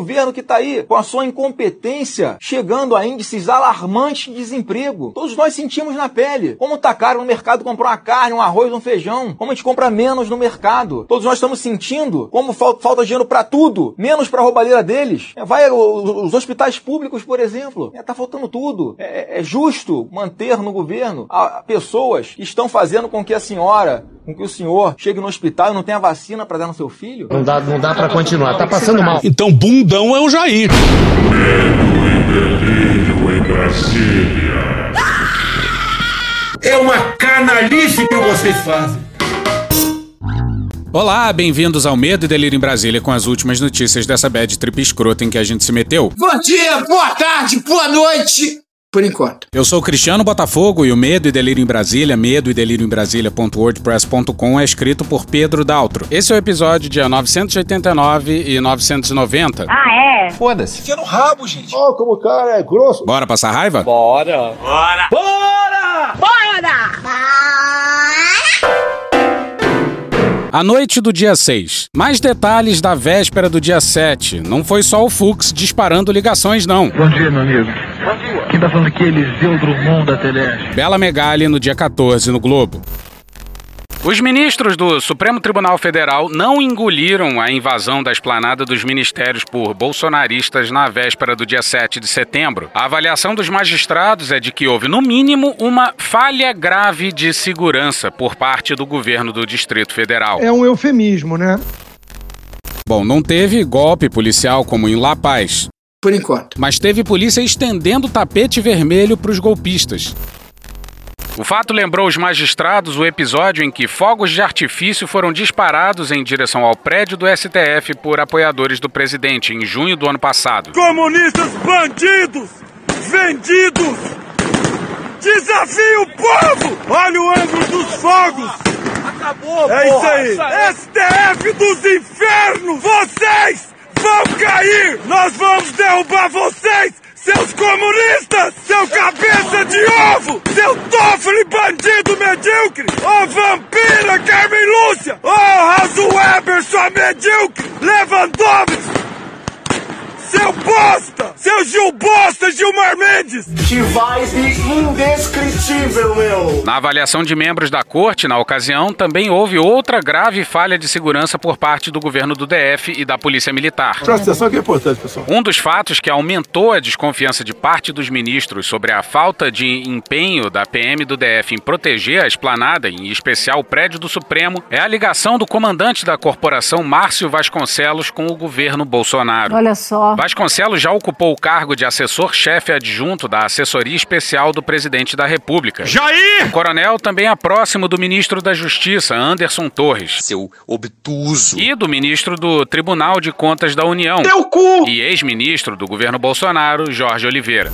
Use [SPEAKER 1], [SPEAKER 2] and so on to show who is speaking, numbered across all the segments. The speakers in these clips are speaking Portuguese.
[SPEAKER 1] governo que está aí com a sua incompetência chegando a índices alarmantes de desemprego. Todos nós sentimos na pele como tá caro no mercado comprar uma carne, um arroz, um feijão, como a gente compra menos no mercado. Todos nós estamos sentindo como falta dinheiro para tudo, menos para a roubalheira deles. É, vai os hospitais públicos, por exemplo, é, tá faltando tudo. É, é, é justo manter no governo pessoas que estão fazendo com que a senhora com que o senhor chegue no hospital e não tenha vacina para dar no seu filho?
[SPEAKER 2] Não dá, não dá para continuar, tá passando mal.
[SPEAKER 3] Então bundão é o Jair.
[SPEAKER 4] Medo e delírio em Brasília.
[SPEAKER 5] É uma canalice que vocês fazem.
[SPEAKER 3] Olá, bem-vindos ao Medo e Delírio em Brasília com as últimas notícias dessa bad trip escrota em que a gente se meteu.
[SPEAKER 5] Bom dia, boa tarde, boa noite por enquanto.
[SPEAKER 3] Eu sou Cristiano Botafogo e o Medo e Delírio em Brasília, medo e delírio em Brasília.wordpress.com é escrito por Pedro Daltro. Esse é o episódio dia 989 e 990.
[SPEAKER 6] Ah, é?
[SPEAKER 3] Foda-se.
[SPEAKER 7] Fica no rabo, gente.
[SPEAKER 8] Ó, oh, como o cara é grosso.
[SPEAKER 3] Bora passar raiva?
[SPEAKER 7] Bora.
[SPEAKER 6] Bora. Bora! Bora!
[SPEAKER 3] A noite do dia 6. Mais detalhes da véspera do dia 7. Não foi só o Fux disparando ligações, não.
[SPEAKER 9] Bom dia, meu amigo. Bom dia. Tá aqui é Eliseu Drummond da.
[SPEAKER 3] Bela Megali no dia 14 no Globo. Os ministros do Supremo Tribunal Federal não engoliram a invasão da esplanada dos ministérios por bolsonaristas na véspera do dia 7 de setembro. A avaliação dos magistrados é de que houve, no mínimo, uma falha grave de segurança por parte do governo do Distrito Federal.
[SPEAKER 8] É um eufemismo, né?
[SPEAKER 3] Bom, não teve golpe policial como em La Paz.
[SPEAKER 5] Por enquanto.
[SPEAKER 3] Mas teve polícia estendendo tapete vermelho para os golpistas. O fato lembrou os magistrados o episódio em que fogos de artifício foram disparados em direção ao prédio do STF por apoiadores do presidente em junho do ano passado.
[SPEAKER 10] Comunistas bandidos! Vendidos! Desafio o povo! Olha o ângulo dos fogos!
[SPEAKER 7] Acabou,
[SPEAKER 10] É isso aí! STF dos infernos! Vocês vão cair! Nós vamos derrubar vocês! Seus comunistas! Seu cabeça de ovo! Seu Toffoli bandido medíocre! Ô oh, vampira Carmen Lúcia! Ô oh, Raso Weber, sua medíocre! Lewandowski! Seu bosta! Seu Gil Bosta, Gilmar Mendes!
[SPEAKER 11] Chivais indescritível, meu!
[SPEAKER 3] Na avaliação de membros da corte, na ocasião, também houve outra grave falha de segurança por parte do governo do DF e da Polícia Militar.
[SPEAKER 8] Presta atenção que é importante, pessoal.
[SPEAKER 3] Um dos fatos que aumentou a desconfiança de parte dos ministros sobre a falta de empenho da PM do DF em proteger a esplanada, em especial o prédio do Supremo, é a ligação do comandante da corporação, Márcio Vasconcelos, com o governo Bolsonaro.
[SPEAKER 6] Olha só.
[SPEAKER 3] Vasconcelos já ocupou o cargo de assessor-chefe adjunto da Assessoria Especial do Presidente da República.
[SPEAKER 10] Jair!
[SPEAKER 3] O coronel também é próximo do ministro da Justiça, Anderson Torres.
[SPEAKER 7] Seu obtuso.
[SPEAKER 3] E do ministro do Tribunal de Contas da União.
[SPEAKER 5] Teu cu!
[SPEAKER 3] E ex-ministro do governo Bolsonaro, Jorge Oliveira.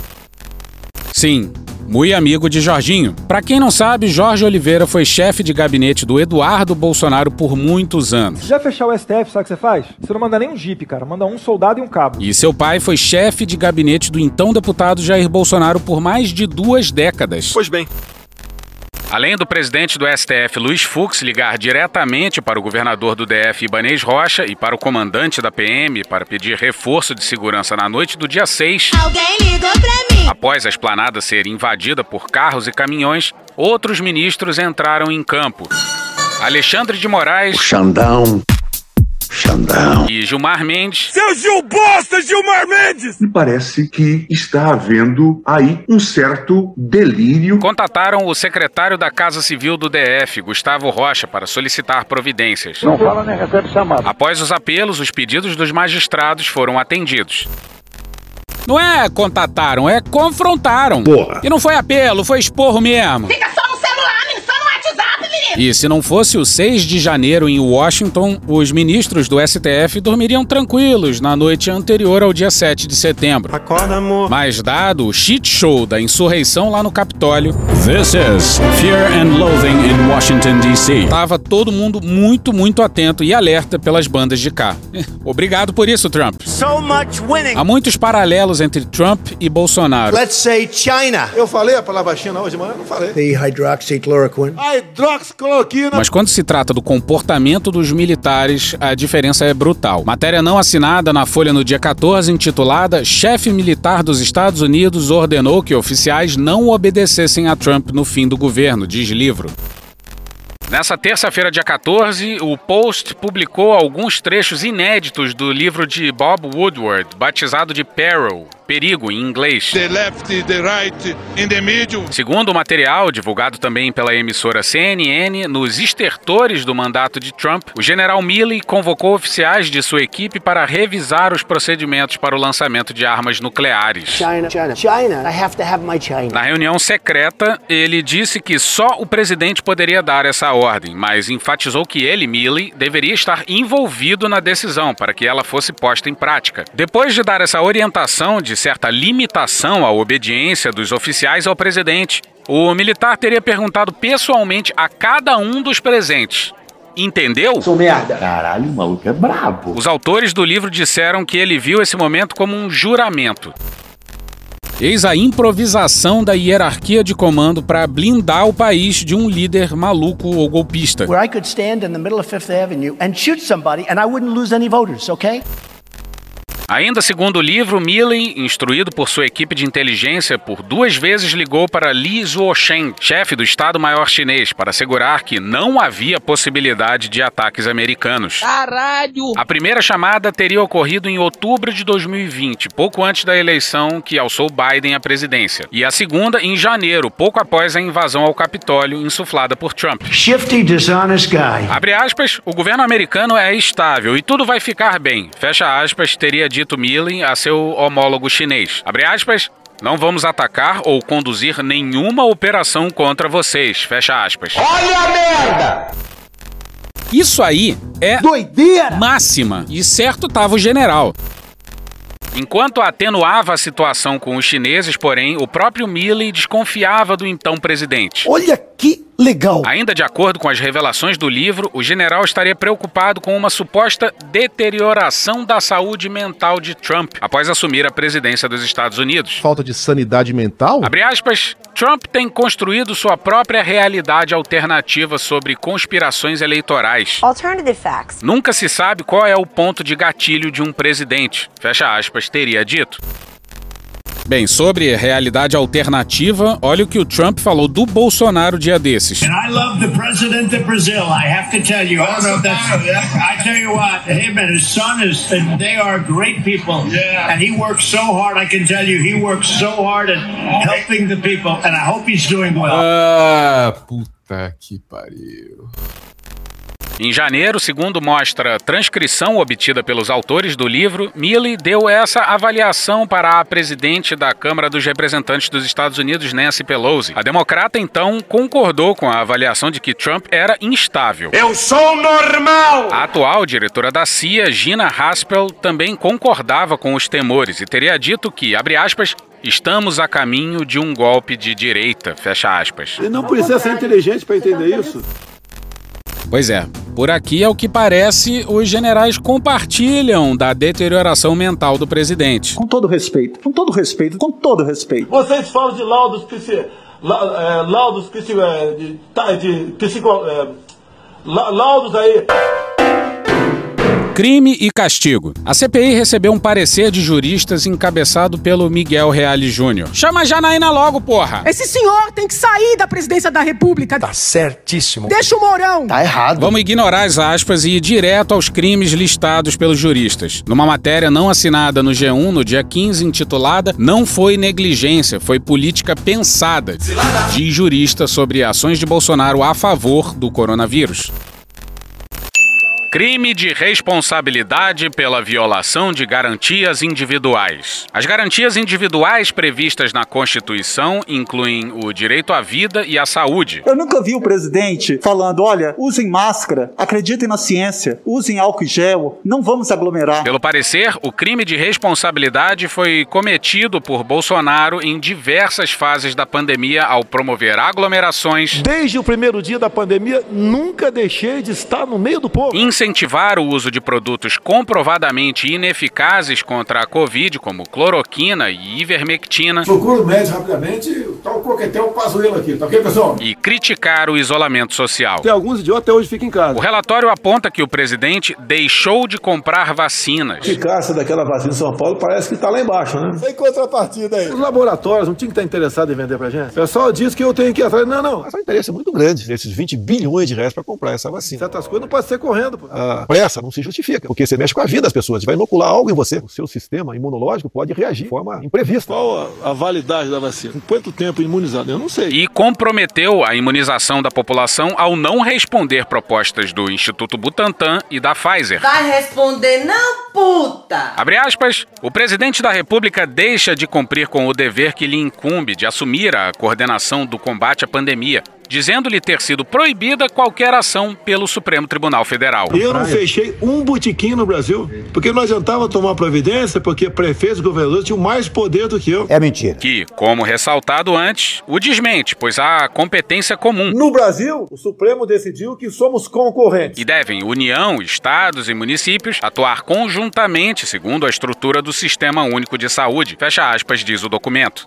[SPEAKER 3] Sim, muito amigo de Jorginho. Para quem não sabe, Jorge Oliveira foi chefe de gabinete do Eduardo Bolsonaro por muitos anos.
[SPEAKER 8] Já fechar o STF, sabe o que você faz? Você não manda nem um jipe, cara. Manda um soldado e um cabo.
[SPEAKER 3] E seu pai foi chefe de gabinete do então deputado Jair Bolsonaro por mais de duas décadas.
[SPEAKER 7] Pois bem.
[SPEAKER 3] Além do presidente do STF, Luiz Fux, ligar diretamente para o governador do DF, Ibanez Rocha, e para o comandante da PM para pedir reforço de segurança na noite do dia 6.
[SPEAKER 6] Alguém ligou pra mim!
[SPEAKER 3] Após a esplanada ser invadida por carros e caminhões, outros ministros entraram em campo. Alexandre de Moraes.
[SPEAKER 12] O Xandão. Xandão.
[SPEAKER 3] E Gilmar Mendes.
[SPEAKER 10] Seu Gil Bosta, Gilmar Mendes!
[SPEAKER 12] Me parece que está havendo aí um certo delírio.
[SPEAKER 3] Contataram o secretário da Casa Civil do DF, Gustavo Rocha, para solicitar providências.
[SPEAKER 8] Não fala nem recebe chamada.
[SPEAKER 3] Após os apelos, os pedidos dos magistrados foram atendidos. Não é contataram, é confrontaram.
[SPEAKER 12] Porra.
[SPEAKER 3] E não foi apelo, foi esporro mesmo.
[SPEAKER 6] Fica só no celular, menino, só no WhatsApp, menino!
[SPEAKER 3] E se não fosse o 6 de janeiro em Washington, os ministros do STF dormiriam tranquilos na noite anterior ao dia 7 de setembro.
[SPEAKER 7] Acorda, amor.
[SPEAKER 3] Mas dado o shit show da insurreição lá no Capitólio,
[SPEAKER 13] This is Fear and Loathing in Washington, D.C.
[SPEAKER 3] tava todo mundo muito, muito atento e alerta pelas bandas de cá. Obrigado por isso, Trump.
[SPEAKER 7] So much winning.
[SPEAKER 3] Há muitos paralelos entre Trump e Bolsonaro.
[SPEAKER 7] Let's say China.
[SPEAKER 8] Eu falei a palavra China hoje de manhã? Não falei.
[SPEAKER 11] The hydroxychloroquine.
[SPEAKER 10] Hydroxychloroquine!
[SPEAKER 14] Cloroquina.
[SPEAKER 13] Mas quando se trata do comportamento dos militares, a diferença é brutal. Matéria não assinada na Folha no dia 14, intitulada Chefe militar dos Estados Unidos ordenou que oficiais não obedecessem a Trump no fim do governo, diz livro.
[SPEAKER 3] Nessa terça-feira, dia 14, o Post publicou alguns trechos inéditos do livro de Bob Woodward, batizado de Peril, perigo em inglês.
[SPEAKER 10] The left, the right, in the middle.
[SPEAKER 3] Segundo o material, divulgado também pela emissora CNN, nos estertores do mandato de Trump, o general Milley convocou oficiais de sua equipe para revisar os procedimentos para o lançamento de armas nucleares.
[SPEAKER 15] China, China, China. I have to have my China.
[SPEAKER 3] Na reunião secreta, ele disse que só o presidente poderia dar essa ordem, mas enfatizou que ele, Milley, deveria estar envolvido na decisão para que ela fosse posta em prática. Depois de dar essa orientação de certa limitação à obediência dos oficiais ao presidente, o militar teria perguntado pessoalmente a cada um dos presentes. Entendeu?
[SPEAKER 15] Sou merda.
[SPEAKER 16] Caralho, o maluco é brabo.
[SPEAKER 3] Os autores do livro disseram que ele viu esse momento como um juramento.
[SPEAKER 13] Eis a improvisação da hierarquia de comando para blindar o país de um líder maluco ou golpista.
[SPEAKER 15] Where I could stand in the middle of Fifth Avenue and shoot somebody and I wouldn't lose any voters, okay?
[SPEAKER 3] Ainda segundo o livro, Milley, instruído por sua equipe de inteligência, por duas vezes ligou para Li Zuocheng, chefe do Estado-Maior chinês, para assegurar que não havia possibilidade de ataques americanos.
[SPEAKER 6] Caralho!
[SPEAKER 3] A primeira chamada teria ocorrido em outubro de 2020, pouco antes da eleição que alçou Biden à presidência, e a segunda em janeiro, pouco após a invasão ao Capitólio insuflada por Trump.
[SPEAKER 15] Shifty, dishonest guy.
[SPEAKER 3] Abre aspas, o governo americano é estável e tudo vai ficar bem. Fecha aspas, teria dito Milley a seu homólogo chinês. Abre aspas, não vamos atacar ou conduzir nenhuma operação contra vocês. Fecha aspas.
[SPEAKER 11] Olha a merda!
[SPEAKER 13] Isso aí é
[SPEAKER 15] doideira
[SPEAKER 13] máxima. E certo tava o general.
[SPEAKER 3] Enquanto atenuava a situação com os chineses, porém, o próprio Milley desconfiava do então presidente.
[SPEAKER 15] Olha que legal.
[SPEAKER 3] Ainda de acordo com as revelações do livro, o general estaria preocupado com uma suposta deterioração da saúde mental de Trump após assumir a presidência dos Estados Unidos.
[SPEAKER 14] Falta de sanidade mental?
[SPEAKER 3] Abre aspas, Trump tem construído sua própria realidade alternativa sobre conspirações eleitorais.
[SPEAKER 6] Alternative facts.
[SPEAKER 3] Nunca se sabe qual é o ponto de gatilho de um presidente. Fecha aspas, teria dito.
[SPEAKER 13] Bem, sobre realidade alternativa, olha o que o Trump falou do Bolsonaro dia desses.
[SPEAKER 17] And I love the president of Brazil. I have to tell you. I don't know if that's. I tell you what, him and his son is. They are great people.
[SPEAKER 10] Yeah.
[SPEAKER 17] And he works so hard. I can tell you, he works so hard at helping the people. And I hope he's doing well.
[SPEAKER 18] Ah, puta que pariu.
[SPEAKER 3] Em janeiro, segundo mostra transcrição obtida pelos autores do livro, Milley deu essa avaliação para a presidente da Câmara dos Representantes dos Estados Unidos, Nancy Pelosi. A democrata então concordou com a avaliação de que Trump era instável.
[SPEAKER 11] Eu sou normal!
[SPEAKER 3] A atual diretora da CIA, Gina Haspel, também concordava com os temores e teria dito que, abre aspas, Estamos a caminho de um golpe de direita, fecha aspas.
[SPEAKER 14] Ele não precisa ser inteligente para entender isso.
[SPEAKER 13] Pois é, por aqui é o que parece os generais compartilham da deterioração mental do presidente.
[SPEAKER 19] Com todo respeito, com todo respeito, com todo respeito.
[SPEAKER 20] Vocês falam de laudos, psi, la, é, laudos psi, é, de, tá, de psico, é, la, laudos aí.
[SPEAKER 13] Crime e castigo. A CPI recebeu um parecer de juristas encabeçado pelo Miguel Reale Júnior. Chama a Janaína logo, porra!
[SPEAKER 21] Esse senhor tem que sair da presidência da República.
[SPEAKER 18] Tá certíssimo.
[SPEAKER 21] Deixa o Mourão.
[SPEAKER 19] Tá errado.
[SPEAKER 13] Vamos ignorar as aspas e ir direto aos crimes listados pelos juristas. Numa matéria não assinada no G1 no dia 15, intitulada Não foi negligência, foi política pensada, diz jurista sobre ações de Bolsonaro a favor do coronavírus.
[SPEAKER 3] Crime de responsabilidade pela violação de garantias individuais. As garantias individuais previstas na Constituição incluem o direito à vida e à saúde.
[SPEAKER 19] Eu nunca vi o presidente falando: olha, usem máscara, acreditem na ciência, usem álcool e gel, não vamos aglomerar.
[SPEAKER 3] Pelo parecer, o crime de responsabilidade foi cometido por Bolsonaro em diversas fases da pandemia ao promover aglomerações.
[SPEAKER 14] Desde o primeiro dia da pandemia, nunca deixei de estar no meio do povo.
[SPEAKER 3] Incentivar o uso de produtos comprovadamente ineficazes contra a Covid, como cloroquina e ivermectina.
[SPEAKER 20] Procura o médico rapidamente, tá o coquetel Pazuello aqui, tá ok, pessoal?
[SPEAKER 3] E criticar o isolamento social.
[SPEAKER 14] Tem alguns idiotas até hoje ficam em casa.
[SPEAKER 3] O relatório aponta que o presidente deixou de comprar vacinas.
[SPEAKER 20] A eficácia daquela vacina em São Paulo parece que tá lá embaixo, né?
[SPEAKER 14] Tem contrapartida aí.
[SPEAKER 20] Os laboratórios não tinham que estar interessados em vender pra gente? O pessoal diz que eu tenho que ir atrás. Não, não.
[SPEAKER 14] Mas o interesse é muito grande, nesses 20 bilhões de reais para comprar essa vacina.
[SPEAKER 20] Certas coisas não pode ser correndo. Pô.
[SPEAKER 14] A pressa não se justifica, porque você mexe com a vida das pessoas, vai inocular algo em você. O seu sistema imunológico pode reagir de forma imprevista.
[SPEAKER 20] Qual a, a validade da vacina? Com quanto tempo imunizado? Eu não sei.
[SPEAKER 3] E comprometeu a imunização da população ao não responder propostas do Instituto Butantan e da Pfizer.
[SPEAKER 6] Vai responder não, puta!
[SPEAKER 3] Abre aspas, o presidente da República deixa de cumprir com o dever que lhe incumbe de assumir a coordenação do combate à pandemia, dizendo-lhe ter sido proibida qualquer ação pelo Supremo Tribunal Federal.
[SPEAKER 20] Eu não fechei um botequim no Brasil, porque não adiantava tomar providência, porque prefeitos e governadores tinham mais poder do que eu.
[SPEAKER 14] É mentira.
[SPEAKER 3] Que, como ressaltado antes, o desmente, pois há competência comum.
[SPEAKER 20] No Brasil, o Supremo decidiu que somos concorrentes.
[SPEAKER 3] E devem União, estados e municípios atuar conjuntamente segundo a estrutura do Sistema Único de Saúde. Fecha aspas, diz o documento.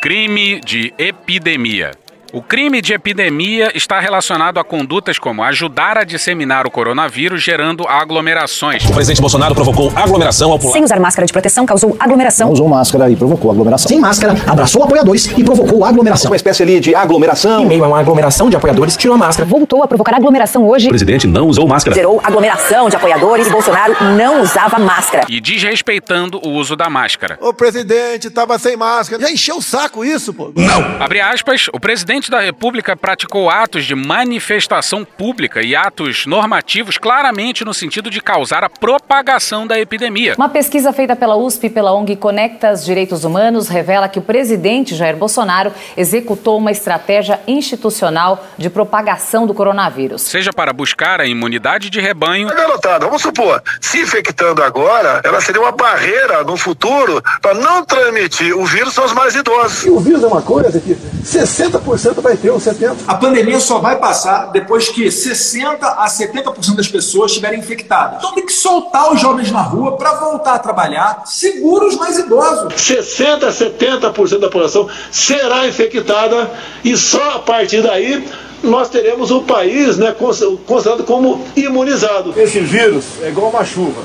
[SPEAKER 3] Crime de epidemia. O crime de epidemia está relacionado a condutas como ajudar a disseminar o coronavírus, gerando aglomerações.
[SPEAKER 2] O presidente Bolsonaro provocou aglomeração ao pular.
[SPEAKER 21] Sem usar máscara de proteção, causou aglomeração.
[SPEAKER 14] Não usou máscara e provocou aglomeração.
[SPEAKER 2] Sem máscara, abraçou apoiadores e provocou aglomeração.
[SPEAKER 14] Uma espécie ali de aglomeração.
[SPEAKER 2] Em meio a uma aglomeração de apoiadores, tirou a máscara.
[SPEAKER 21] Voltou a provocar aglomeração hoje.
[SPEAKER 2] O presidente não usou máscara.
[SPEAKER 21] Zerou aglomeração de apoiadores e Bolsonaro não usava máscara.
[SPEAKER 3] E desrespeitando o uso da máscara.
[SPEAKER 20] O presidente tava sem máscara. Já encheu o saco isso, pô.
[SPEAKER 2] Não.
[SPEAKER 3] Abre aspas, o presidente da República praticou atos de manifestação pública e atos normativos claramente no sentido de causar a propagação da epidemia.
[SPEAKER 22] Uma pesquisa feita pela USP e pela ONG Conectas Direitos Humanos revela que o presidente Jair Bolsonaro executou uma estratégia institucional de propagação do coronavírus.
[SPEAKER 3] Seja para buscar a imunidade de rebanho.
[SPEAKER 10] Garotada, vamos supor, se infectando agora, ela seria uma barreira no futuro para não transmitir o vírus aos mais idosos.
[SPEAKER 20] E o vírus é uma coisa que 60% vai ter, ou 70%.
[SPEAKER 5] A pandemia só vai passar depois que 60 a 70% das pessoas estiverem infectadas. Então tem que soltar os jovens na rua para voltar a trabalhar, segura os mais idosos.
[SPEAKER 20] 60 a 70% da população será infectada e só a partir daí nós teremos o país né, considerado como imunizado. Esse vírus é igual uma chuva.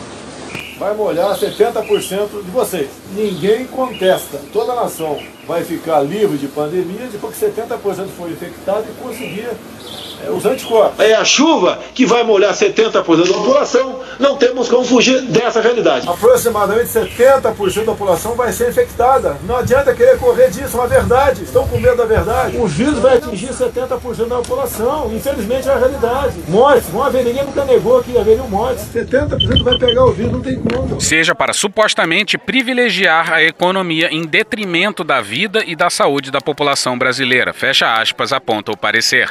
[SPEAKER 20] Vai molhar 70% de vocês. Ninguém contesta. Toda a nação vai ficar livre de pandemia depois que 70% for infectado e conseguir é, os anticorpos. É a chuva que vai molhar 70% da população. Não temos como fugir dessa realidade. Aproximadamente 70% da população vai ser infectada. Não adianta querer correr disso, é uma verdade. Estão com medo da verdade. O vírus vai atingir 70% da população. Infelizmente é a realidade. Mortes, não haver, ninguém nunca negou que haveria mortes. 70% vai pegar o vírus, não tem como.
[SPEAKER 3] Seja para supostamente privilegiar a economia em detrimento da vida e da saúde da população brasileira. Fecha aspas, aponta o parecer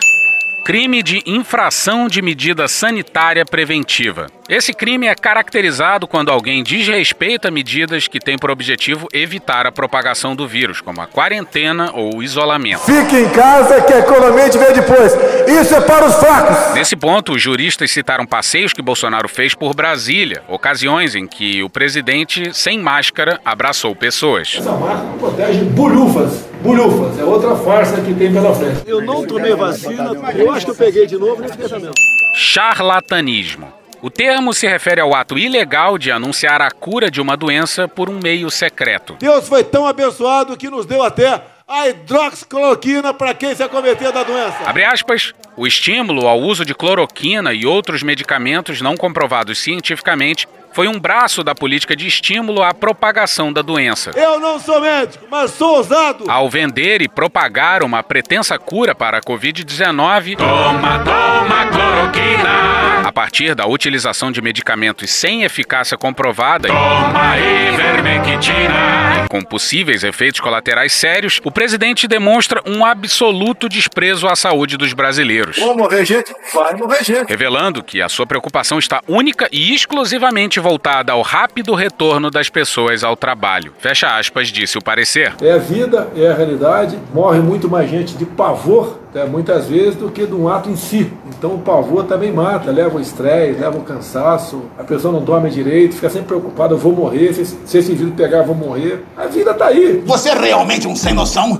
[SPEAKER 3] crime de infração de medida sanitária preventiva. Esse crime é caracterizado quando alguém desrespeita medidas que têm por objetivo evitar a propagação do vírus, como a quarentena ou o isolamento.
[SPEAKER 20] Fique em casa que a economia te vê depois. Isso é para os fracos.
[SPEAKER 3] Nesse ponto, os juristas citaram passeios que Bolsonaro fez por Brasília, ocasiões em que o presidente, sem máscara, abraçou pessoas.
[SPEAKER 20] Essa máscara protege bulhufas. Bulhufas, é outra farsa que tem pela frente. Eu não tomei vacina, eu acho que eu peguei de novo nem fiquei sabendo.
[SPEAKER 3] Charlatanismo. O termo se refere ao ato ilegal de anunciar a cura de uma doença por um meio secreto.
[SPEAKER 20] Deus foi tão abençoado que nos deu até a hidroxicloroquina para quem se acometer da doença.
[SPEAKER 3] Abre aspas. O estímulo ao uso de cloroquina e outros medicamentos não comprovados cientificamente foi um braço da política de estímulo à propagação da doença.
[SPEAKER 20] Eu não sou médico, mas sou ousado.
[SPEAKER 3] Ao vender e propagar uma pretensa cura para a Covid-19, toma, toma cloroquina. A partir da utilização de medicamentos sem eficácia comprovada, toma ivermectina, com possíveis efeitos colaterais sérios, o presidente demonstra um absoluto desprezo à saúde dos brasileiros.
[SPEAKER 20] Vou morrer gente? Vai morrer gente.
[SPEAKER 3] Revelando que a sua preocupação está única e exclusivamente voltada ao rápido retorno das pessoas ao trabalho. Fecha aspas, disse o parecer.
[SPEAKER 20] É a vida, é a realidade. Morre muito mais gente de pavor, né, muitas vezes, do que de um ato em si. Então o pavor também mata, leva o estresse, leva o cansaço. A pessoa não dorme direito, fica sempre preocupada: eu vou morrer, se, se esse vírus pegar, eu vou morrer. A vida tá aí.
[SPEAKER 11] Você é realmente um sem noção?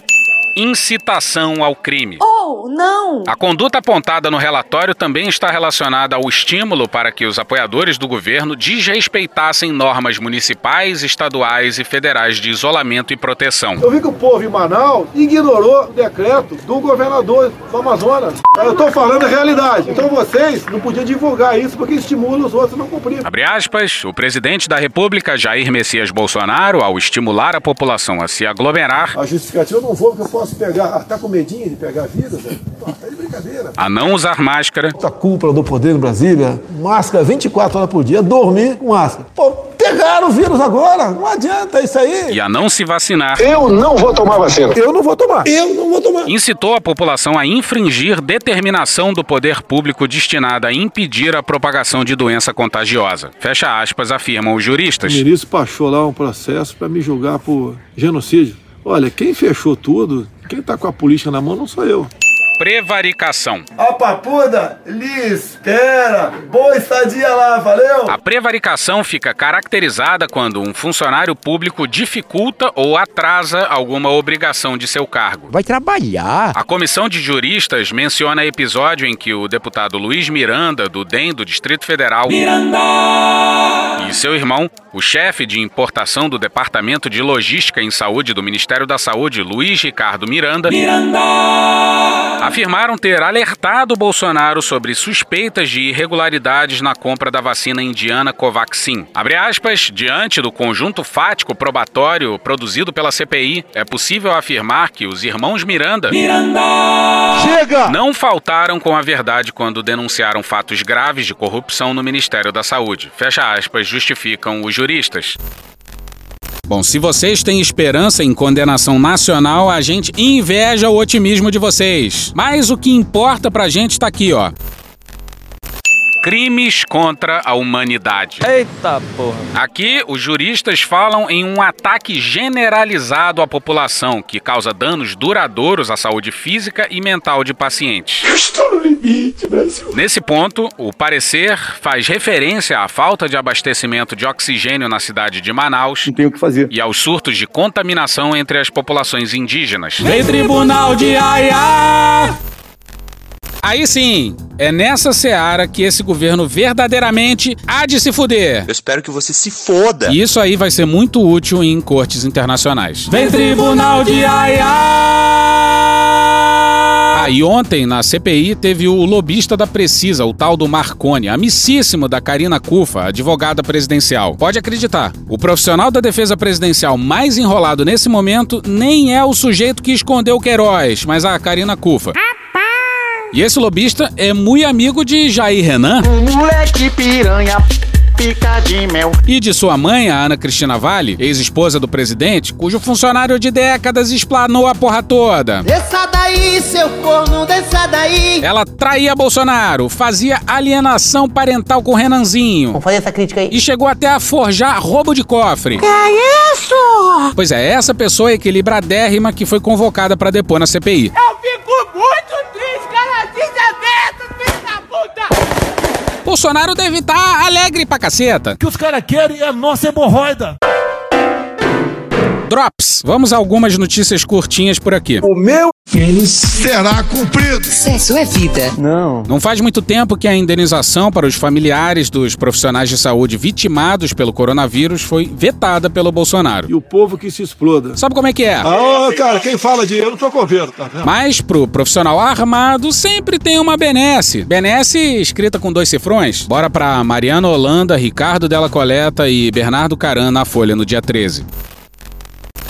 [SPEAKER 3] incitação ao crime.
[SPEAKER 23] Oh, não!
[SPEAKER 3] A conduta apontada no relatório também está relacionada ao estímulo para que os apoiadores do governo desrespeitassem normas municipais, estaduais e federais de isolamento e proteção.
[SPEAKER 20] Eu vi que o povo em Manaus ignorou o decreto do governador do Amazonas. Eu estou falando a realidade. Então vocês não podiam divulgar isso porque estimula os outros a não cumprir.
[SPEAKER 3] Abre aspas, o presidente da República, Jair Messias Bolsonaro, ao estimular a população a se aglomerar.
[SPEAKER 20] A justificativa eu não vou porque eu posso pegar. Ah, tá com medinho de pegar vírus? Velho? De brincadeira.
[SPEAKER 3] A não usar máscara.
[SPEAKER 20] A cúpula do poder em Brasília, máscara 24 horas por dia, dormir com máscara. Pô, pegaram o vírus agora, não adianta isso aí.
[SPEAKER 3] E a não se vacinar.
[SPEAKER 20] Eu não vou tomar vacina. Eu não vou tomar. Eu não vou tomar.
[SPEAKER 3] Incitou a população a infringir determinação do poder público destinada a impedir a propagação de doença contagiosa. Fecha aspas, afirmam os juristas.
[SPEAKER 20] O ministro baixou lá um processo para me julgar por genocídio. Olha, quem fechou tudo, quem tá com a política na mão não sou eu.
[SPEAKER 3] Prevaricação.
[SPEAKER 20] A papuda lhe espera. Boa estadia lá, valeu?
[SPEAKER 3] A prevaricação fica caracterizada quando um funcionário público dificulta ou atrasa alguma obrigação de seu cargo.
[SPEAKER 24] Vai trabalhar.
[SPEAKER 3] A comissão de juristas menciona episódio em que o deputado Luiz Miranda, do DEM do Distrito Federal, Miranda! e seu irmão, o chefe de importação do Departamento de Logística em Saúde do Ministério da Saúde, Luiz Ricardo Miranda, Miranda! Afirmaram ter alertado Bolsonaro sobre suspeitas de irregularidades na compra da vacina indiana Covaxin. Abre aspas, diante do conjunto fático probatório produzido pela CPI, é possível afirmar que os irmãos Miranda, Miranda!
[SPEAKER 20] Chega!
[SPEAKER 3] não faltaram com a verdade quando denunciaram fatos graves de corrupção no Ministério da Saúde. Fecha aspas, justificam os juristas. Bom, se vocês têm esperança em condenação nacional, a gente inveja o otimismo de vocês. Mas o que importa pra gente tá aqui, ó. Crimes contra a humanidade.
[SPEAKER 8] Eita porra.
[SPEAKER 3] Aqui, os juristas falam em um ataque generalizado à população que causa danos duradouros à saúde física e mental de pacientes.
[SPEAKER 20] Estou no limite, Brasil.
[SPEAKER 3] Nesse ponto, o parecer faz referência à falta de abastecimento de oxigênio na cidade de Manaus.
[SPEAKER 20] Não tem o que fazer.
[SPEAKER 3] E aos surtos de contaminação entre as populações indígenas.
[SPEAKER 24] Vem Tribunal de Haia!
[SPEAKER 3] Aí sim, é nessa seara que esse governo verdadeiramente há de se fuder.
[SPEAKER 7] Eu espero que você se foda.
[SPEAKER 3] E isso aí vai ser muito útil em cortes internacionais.
[SPEAKER 24] Vem Tribunal de Haia!
[SPEAKER 3] Ah, e ontem na CPI teve o lobista da Precisa, o tal do Marconi, amicíssimo da Karina Cufa, advogada presidencial. Pode acreditar, o profissional da defesa presidencial mais enrolado nesse momento nem é o sujeito que escondeu o Queiroz, mas a Karina Cufa. E esse lobista é muito amigo de Jair Renan.
[SPEAKER 11] O moleque piranha pica de mel.
[SPEAKER 3] E de sua mãe, a Ana Cristina Vale, ex-esposa do presidente, cujo funcionário de décadas explanou a porra toda.
[SPEAKER 6] Desça daí, seu corno, desça daí.
[SPEAKER 3] Ela traía Bolsonaro, fazia alienação parental com Renanzinho.
[SPEAKER 21] Vamos fazer essa crítica aí.
[SPEAKER 3] E chegou até a forjar roubo de cofre.
[SPEAKER 6] Que é isso?
[SPEAKER 3] Pois é, essa pessoa equilibradérrima que foi convocada para depor na CPI.
[SPEAKER 6] Eu fico muito triste, cara, desaberto, filho da puta.
[SPEAKER 3] Bolsonaro deve estar alegre pra caceta.
[SPEAKER 10] O que os caras querem é a nossa hemorroida.
[SPEAKER 3] Drops. Vamos a algumas notícias curtinhas por aqui.
[SPEAKER 20] O meu pênis será cumprido.
[SPEAKER 21] Sexo é vida.
[SPEAKER 8] Não.
[SPEAKER 3] Não faz muito tempo que a indenização para os familiares dos profissionais de saúde vitimados pelo coronavírus foi vetada pelo Bolsonaro.
[SPEAKER 20] E o povo que se exploda.
[SPEAKER 3] Sabe como é que é?
[SPEAKER 20] Ah, cara, quem fala de eu não tô com governo, tá vendo?
[SPEAKER 3] Mas pro profissional armado sempre tem uma benesse. Benesse escrita com dois cifrões. Bora pra Mariana Holanda, Ricardo Della Coleta e Bernardo Caran na Folha no dia 13.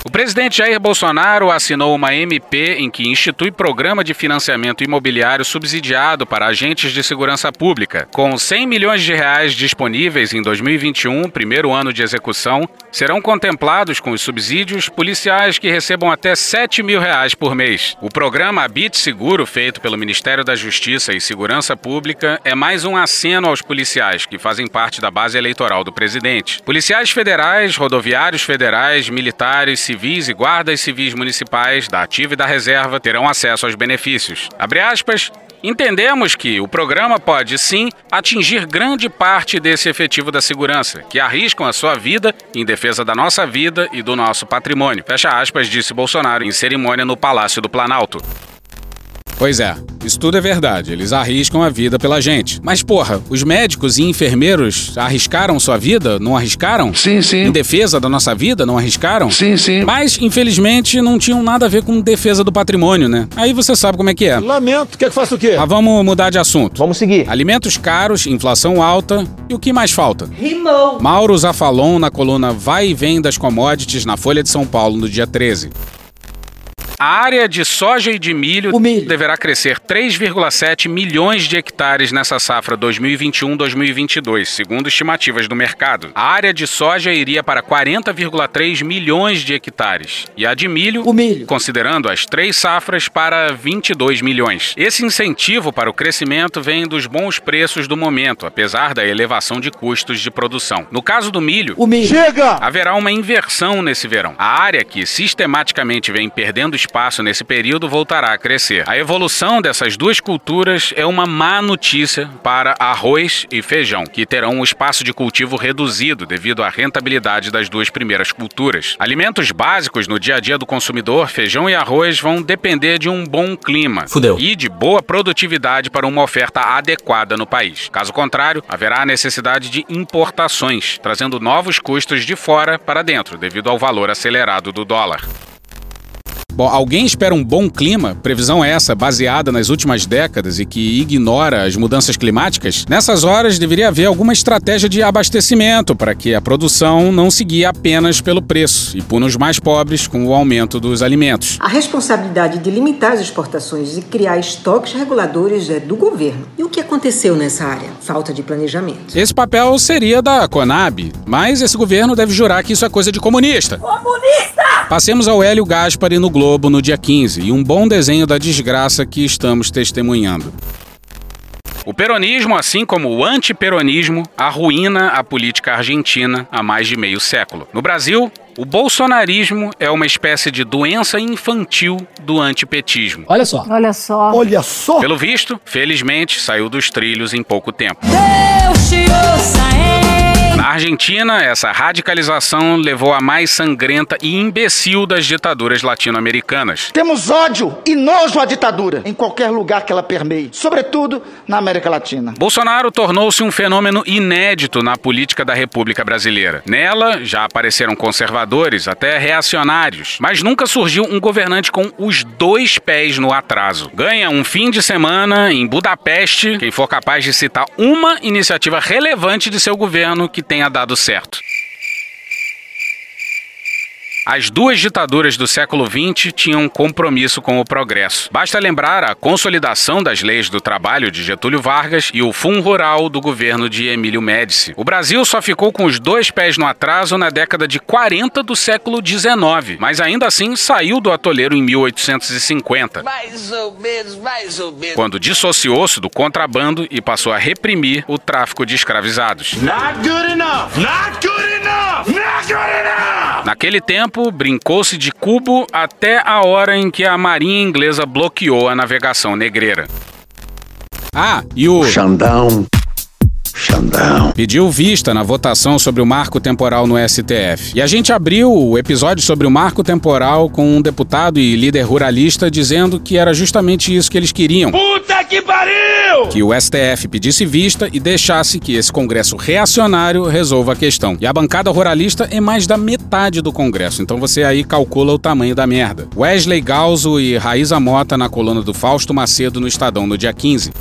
[SPEAKER 3] O presidente Jair Bolsonaro assinou uma MP em que institui programa de financiamento imobiliário subsidiado para agentes de segurança pública. Com 100 milhões de reais disponíveis em 2021, primeiro ano de execução, serão contemplados com os subsídios policiais que recebam até 7 mil reais por mês. O programa Habite Seguro, feito pelo Ministério da Justiça e Segurança Pública, é mais um aceno aos policiais que fazem parte da base eleitoral do presidente. Policiais federais, rodoviários federais, militares, civis e guardas civis municipais da ativa e da reserva terão acesso aos benefícios. Abre aspas, Entendemos que o programa pode sim atingir grande parte desse efetivo da segurança, que arriscam a sua vida em defesa da nossa vida e do nosso patrimônio. Fecha aspas, disse Bolsonaro em cerimônia no Palácio do Planalto.
[SPEAKER 13] Pois é, isso tudo é verdade. Eles arriscam a vida pela gente. Mas, porra, os médicos e enfermeiros arriscaram sua vida? Não arriscaram?
[SPEAKER 20] Sim, sim.
[SPEAKER 13] Em defesa da nossa vida? Não arriscaram?
[SPEAKER 20] Sim, sim.
[SPEAKER 13] Mas, infelizmente, não tinham nada a ver com defesa do patrimônio, né? Aí você sabe como é que é.
[SPEAKER 20] Lamento. Quer que faça o quê?
[SPEAKER 13] Mas vamos mudar de assunto.
[SPEAKER 2] Vamos seguir.
[SPEAKER 13] Alimentos caros, inflação alta e o que mais falta?
[SPEAKER 6] Rimou.
[SPEAKER 13] Mauro Zafalon na coluna Vai e Vem das Commodities na Folha de São Paulo no dia 13.
[SPEAKER 3] A área de soja e de milho, milho. deverá crescer 3,7 milhões de hectares nessa safra 2021-2022, segundo estimativas do mercado. A área de soja iria para 40,3 milhões de hectares e a de milho,
[SPEAKER 6] milho,
[SPEAKER 3] considerando as três safras, para 22 milhões. Esse incentivo para o crescimento vem dos bons preços do momento, apesar da elevação de custos de produção. No caso do milho,
[SPEAKER 6] milho.
[SPEAKER 20] Chega!
[SPEAKER 3] haverá uma inversão nesse verão. A área que sistematicamente vem perdendo espaço nesse período voltará a crescer. A evolução dessas duas culturas é uma má notícia para arroz e feijão, que terão o espaço de cultivo reduzido devido à rentabilidade das duas primeiras culturas. Alimentos básicos no dia a dia do consumidor, feijão e arroz, vão depender de um bom clima
[SPEAKER 2] Fudeu.
[SPEAKER 3] e de boa produtividade para uma oferta adequada no país. Caso contrário, haverá a necessidade de importações, trazendo novos custos de fora para dentro, devido ao valor acelerado do dólar.
[SPEAKER 13] Bom, alguém espera um bom clima? Previsão é essa, baseada nas últimas décadas e que ignora as mudanças climáticas? Nessas horas deveria haver alguma estratégia de abastecimento para que a produção não se guie apenas pelo preço e puna os mais pobres com o aumento dos alimentos.
[SPEAKER 23] A responsabilidade de limitar as exportações e criar estoques reguladores é do governo. E o que aconteceu nessa área? Falta de planejamento.
[SPEAKER 13] Esse papel seria da Conab, mas esse governo deve jurar que isso é coisa de comunista.
[SPEAKER 6] Comunista!
[SPEAKER 13] Passemos ao Hélio Gaspari no Globo no dia 15 e um bom desenho da desgraça que estamos testemunhando.
[SPEAKER 3] O peronismo, assim como o antiperonismo, arruína a política argentina há mais de meio século. No Brasil, o bolsonarismo é uma espécie de doença infantil do antipetismo.
[SPEAKER 2] Olha só.
[SPEAKER 25] Olha só.
[SPEAKER 20] Olha só.
[SPEAKER 3] Pelo visto, felizmente, saiu dos trilhos em pouco tempo.
[SPEAKER 6] Deus te ouça, hein?
[SPEAKER 3] Na Argentina, essa radicalização levou à mais sangrenta e imbecil das ditaduras latino-americanas.
[SPEAKER 15] Temos ódio e nojo à ditadura em qualquer lugar que ela permeie, sobretudo na América Latina.
[SPEAKER 3] Bolsonaro tornou-se um fenômeno inédito na política da República Brasileira. Nela já apareceram conservadores, até reacionários, mas nunca surgiu um governante com os dois pés no atraso. Ganha um fim de semana em Budapeste quem for capaz de citar uma iniciativa relevante de seu governo que tenha dado certo. As duas ditaduras do século XX tinham um compromisso com o progresso. Basta lembrar a consolidação das leis do trabalho de Getúlio Vargas e o Fundo Rural do governo de Emílio Médici. O Brasil só ficou com os dois pés no atraso na década de 40 do século XIX, mas ainda assim saiu do atoleiro em 1850.
[SPEAKER 6] Mais ou menos, mais ou menos.
[SPEAKER 3] Quando dissociou-se do contrabando e passou a reprimir o tráfico de escravizados.
[SPEAKER 10] Not good enough! Not good enough! Not good enough!
[SPEAKER 3] Naquele tempo, brincou-se de cubo até a hora em que a marinha inglesa bloqueou a navegação negreira.
[SPEAKER 13] Ah, e o.
[SPEAKER 7] Xandão. Xandão.
[SPEAKER 13] Pediu vista na votação sobre o marco temporal no STF. E a gente abriu o episódio sobre o marco temporal com um deputado e líder ruralista dizendo que era justamente isso que eles queriam.
[SPEAKER 10] Puta que pariu!
[SPEAKER 13] Que o STF pedisse vista e deixasse que esse Congresso reacionário resolva a questão. E a bancada ruralista é mais da metade do Congresso, então você aí calcula o tamanho da merda. Wesley Galzo e Raíza Mota na coluna do Fausto Macedo no Estadão no dia 15.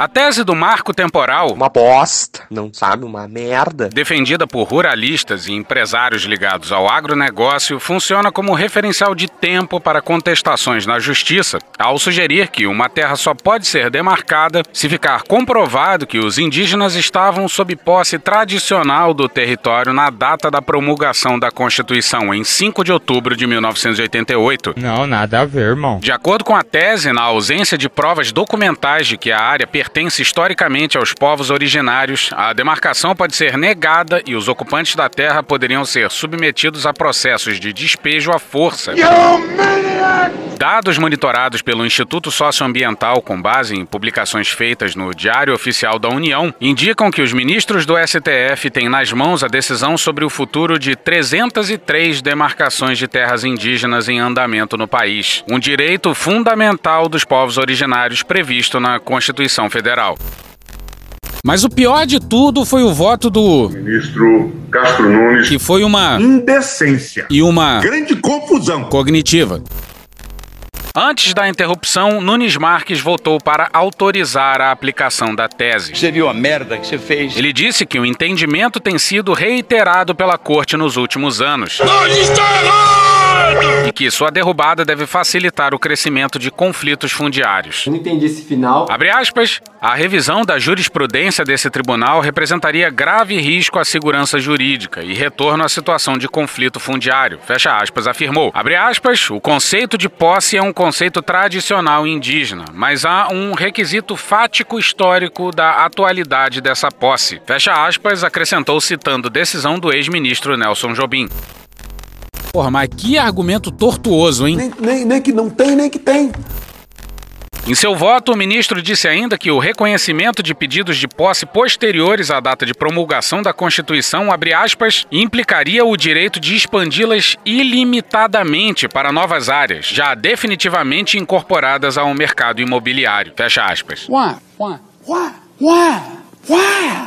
[SPEAKER 3] A tese do marco temporal,
[SPEAKER 25] uma bosta, não sabe, uma merda,
[SPEAKER 3] defendida por ruralistas e empresários ligados ao agronegócio, funciona como referencial de tempo para contestações na justiça, ao sugerir que uma terra só pode ser demarcada se ficar comprovado que os indígenas estavam sob posse tradicional do território na data da promulgação da Constituição, em 5 de outubro de 1988.
[SPEAKER 26] Não, nada a ver, irmão.
[SPEAKER 3] De acordo com a tese, na ausência de provas documentais de que a área pertence historicamente aos povos originários, a demarcação pode ser negada e os ocupantes da terra poderiam ser submetidos a processos de despejo à força. Dados monitorados pelo Instituto Socioambiental com base em publicações feitas no Diário Oficial da União indicam que os ministros do STF têm nas mãos a decisão sobre o futuro de 303 demarcações de terras indígenas em andamento no país, um direito fundamental dos povos originários previsto na Constituição Federal.
[SPEAKER 13] Mas o pior de tudo foi o voto do
[SPEAKER 27] ministro Castro Nunes,
[SPEAKER 13] que foi uma
[SPEAKER 27] indecência
[SPEAKER 13] e uma
[SPEAKER 27] grande confusão
[SPEAKER 13] cognitiva.
[SPEAKER 3] Antes da interrupção, Nunes Marques votou para autorizar a aplicação da tese.
[SPEAKER 28] Você viu a merda que você fez?
[SPEAKER 3] Ele disse que o entendimento tem sido reiterado pela corte nos últimos anos.
[SPEAKER 10] Nós está errado!
[SPEAKER 3] E que sua derrubada deve facilitar o crescimento de conflitos fundiários.
[SPEAKER 29] Eu não entendi esse final.
[SPEAKER 3] Abre aspas. A revisão da jurisprudência desse tribunal representaria grave risco à segurança jurídica e retorno à situação de conflito fundiário. Fecha aspas, afirmou. Abre aspas. O conceito de posse é um conceito tradicional indígena, mas há um requisito fático histórico da atualidade dessa posse. Fecha aspas, acrescentou citando decisão do ex-ministro Nelson Jobim.
[SPEAKER 13] Porra, mas que argumento tortuoso, hein?
[SPEAKER 30] Nem, nem, nem que não tem, nem que tem.
[SPEAKER 3] Em seu voto, o ministro disse ainda que o reconhecimento de pedidos de posse posteriores à data de promulgação da Constituição, abre aspas, implicaria o direito de expandi-las ilimitadamente para novas áreas, já definitivamente incorporadas ao mercado imobiliário. Fecha aspas.
[SPEAKER 24] Ué, ué, ué, ué.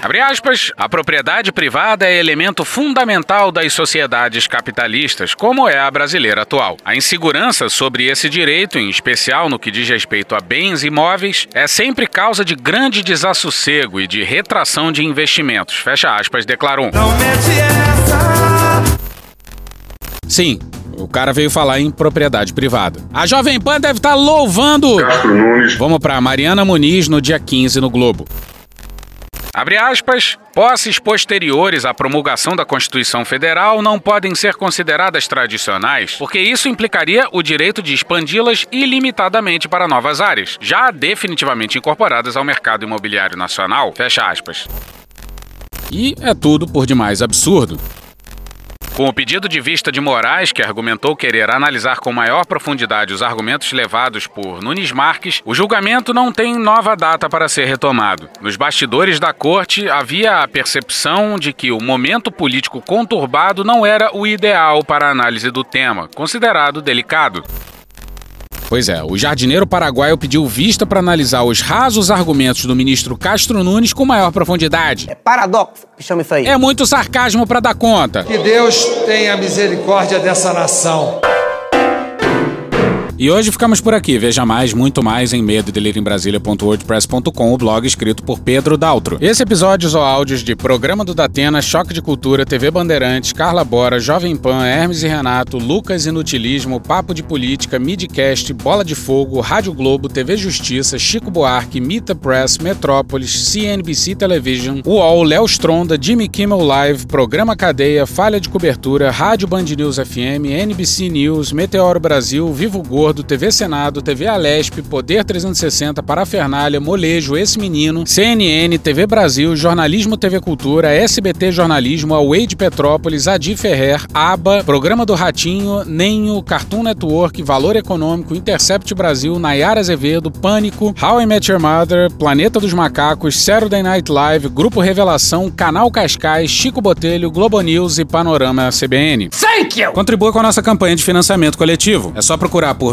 [SPEAKER 3] Abre aspas, a propriedade privada é elemento fundamental das sociedades capitalistas, como é a brasileira atual. A insegurança sobre esse direito, em especial no que diz respeito a bens imóveis, é sempre causa de grande desassossego e de retração de investimentos. Fecha aspas, declarou.
[SPEAKER 10] Não mete essa.
[SPEAKER 13] Sim, o cara veio falar em propriedade privada. A Jovem Pan deve estar louvando.
[SPEAKER 27] Castro Nunes.
[SPEAKER 13] Vamos para Mariana Muniz no dia 15 no Globo.
[SPEAKER 3] Abre aspas, posses posteriores à promulgação da Constituição Federal não podem ser consideradas tradicionais, porque isso implicaria o direito de expandi-las ilimitadamente para novas áreas, já definitivamente incorporadas ao mercado imobiliário nacional. Fecha aspas.
[SPEAKER 13] E é tudo por demais absurdo.
[SPEAKER 3] Com o pedido de vista de Moraes, que argumentou querer analisar com maior profundidade os argumentos levados por Nunes Marques, o julgamento não tem nova data para ser retomado. Nos bastidores da corte, havia a percepção de que o momento político conturbado não era o ideal para a análise do tema, considerado delicado.
[SPEAKER 13] Pois é, o jardineiro paraguaio pediu vista para analisar os rasos argumentos do ministro Castro Nunes com maior profundidade.
[SPEAKER 29] É paradoxo que chama isso aí.
[SPEAKER 13] É muito sarcasmo para dar conta.
[SPEAKER 31] Que Deus tenha misericórdia dessa nação.
[SPEAKER 13] E hoje ficamos por aqui. Veja mais, muito mais em medo o blog escrito por Pedro Daltro. Esse episódio usou áudios de Programa do Datena, Choque de Cultura, TV Bandeirantes, Carla Bora, Jovem Pan, Hermes e Renato, Lucas Inutilismo, Papo de Política, Midcast, Bola de Fogo, Rádio Globo, TV Justiça, Chico Buarque, Mita Press, Metrópolis, CNBC Television, UOL, Léo Stronda, Jimmy Kimmel Live, Programa Cadeia, Falha de Cobertura, Rádio Band News FM, NBC News, Meteoro Brasil, Vivo Gordo, TV Senado, TV Alesp, Poder 360, Parafernália, Molejo, Esse Menino, CNN, TV Brasil, Jornalismo TV Cultura, SBT Jornalismo, Away de Petrópolis, Adi Ferrer, ABA, Programa do Ratinho, Nenho, Cartoon Network, Valor Econômico, Intercept Brasil, Nayara Azevedo, Pânico, How I Met Your Mother, Planeta dos Macacos, Saturday Night Live, Grupo Revelação, Canal Cascais, Chico Botelho, Globo News e Panorama CBN.
[SPEAKER 10] Thank you!
[SPEAKER 13] Contribua com a nossa campanha de financiamento coletivo. É só procurar por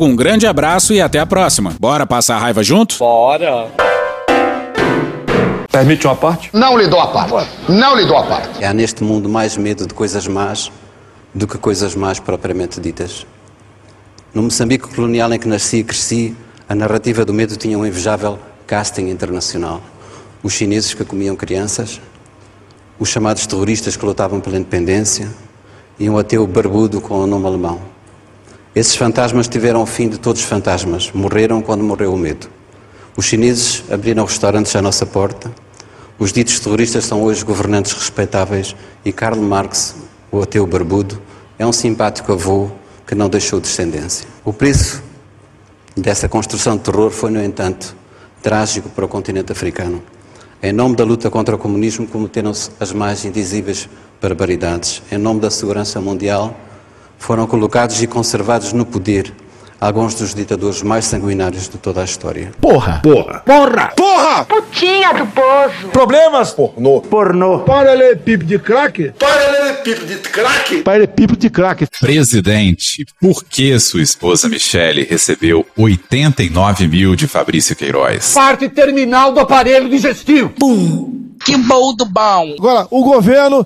[SPEAKER 3] um grande abraço e até a próxima. Bora passar a raiva junto?
[SPEAKER 32] Bora!
[SPEAKER 12] Permite uma parte?
[SPEAKER 33] Não lhe dou a parte. Não lhe dou a parte.
[SPEAKER 34] Há neste mundo mais medo de coisas más do que coisas más propriamente ditas. No Moçambique colonial em que nasci e cresci, a narrativa do medo tinha um invejável casting internacional. Os chineses que comiam crianças, os chamados terroristas que lutavam pela independência e um ateu barbudo com o nome alemão. Esses fantasmas tiveram o fim de todos os fantasmas. Morreram quando morreu o medo. Os chineses abriram restaurantes à nossa porta. Os ditos terroristas são hoje governantes respeitáveis e Karl Marx, o ateu barbudo, é um simpático avô que não deixou descendência. O preço dessa construção de terror foi, no entanto, trágico para o continente africano. Em nome da luta contra o comunismo, cometeram-se as mais indizíveis barbaridades. Em nome da segurança mundial, foram colocados e conservados no poder alguns dos ditadores mais sanguinários de toda a história.
[SPEAKER 20] Porra!
[SPEAKER 12] Porra!
[SPEAKER 20] Porra!
[SPEAKER 12] Porra!
[SPEAKER 18] Putinha do poço.
[SPEAKER 20] Problemas?
[SPEAKER 12] Pornô. Pornô.
[SPEAKER 35] Paralelepípedo de crack?
[SPEAKER 12] Paralelepípedo de crack?
[SPEAKER 20] Paralelepípedo de crack.
[SPEAKER 36] Presidente, por que sua esposa Michele recebeu 89 mil de Fabrício Queiroz?
[SPEAKER 6] Parte terminal do aparelho digestivo.
[SPEAKER 18] Pum. Que bom do bom.
[SPEAKER 20] Agora, o governo